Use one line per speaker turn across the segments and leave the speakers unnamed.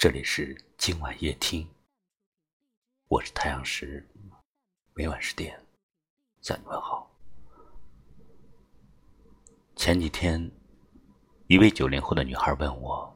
这里是今晚夜听，我是太阳石，每晚十点向你问好。前几天，一位九零后的女孩问我：“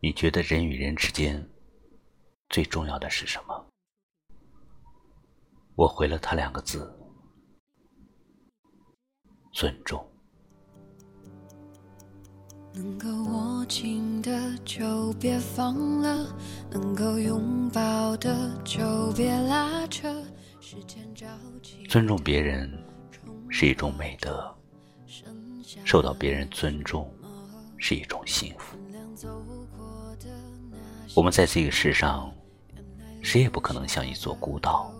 你觉得人与人之间最重要的是什么？”我回了她两个字：尊重。能够握紧的就别放了，能够拥抱的就别拉扯。尊重别人是一种美德，受到别人尊重是一种幸福。我们在这个世上，谁也不可能像一座孤岛，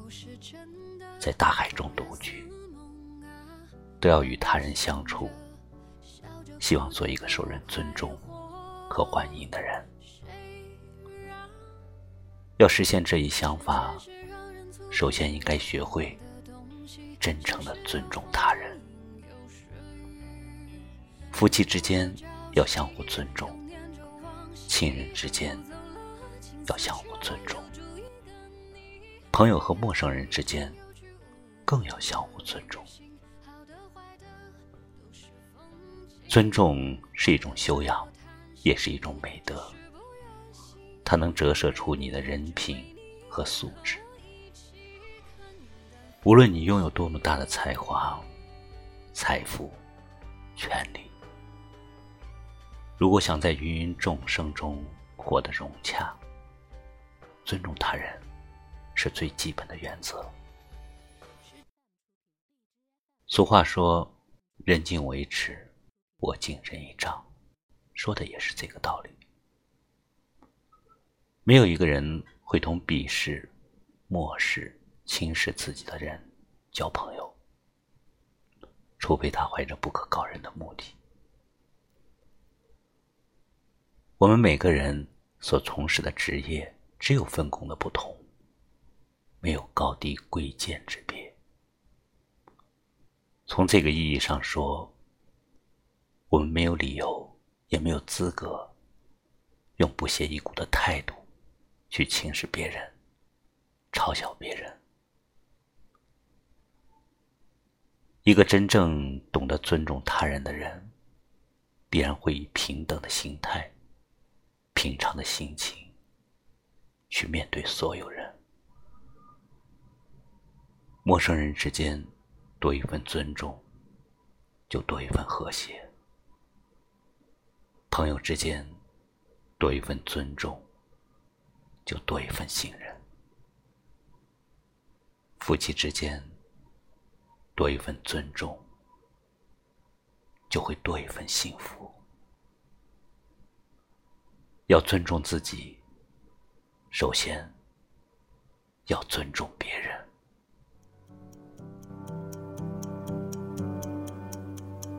在大海中独居，都要与他人相处。希望做一个受人尊重和欢迎的人。要实现这一想法，首先应该学会真诚的尊重他人。夫妻之间要相互尊重，亲人之间要相互尊重，朋友和陌生人之间更要相互尊重。尊重是一种修养，也是一种美德。它能折射出你的人品和素质。无论你拥有多么大的才华、财富、权利，如果想在芸芸众生中活得融洽，尊重他人是最基本的原则。俗话说：“人敬为耻。”我敬人一丈，说的也是这个道理。没有一个人会同鄙视、漠视、轻视自己的人交朋友，除非他怀着不可告人的目的。我们每个人所从事的职业只有分工的不同，没有高低贵贱之别。从这个意义上说。我们没有理由，也没有资格，用不屑一顾的态度去轻视别人、嘲笑别人。一个真正懂得尊重他人的人，必然会以平等的心态、平常的心情去面对所有人。陌生人之间多一份尊重，就多一份和谐。朋友之间多一份尊重，就多一份信任；夫妻之间多一份尊重，就会多一份幸福。要尊重自己，首先要尊重别人。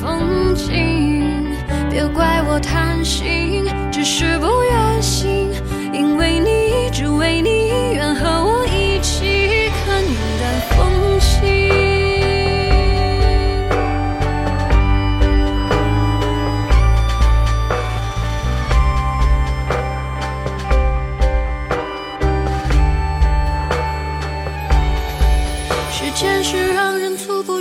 风景。别怪我贪心，只是不愿醒，因为你，只为你，愿和我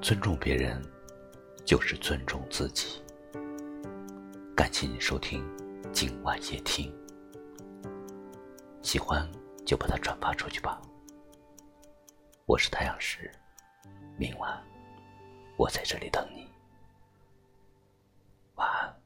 尊重别人就是尊重自己。感谢你收听今晚夜听喜欢就把它转发出去吧。我是太阳石明晚我在这里等你。晚安。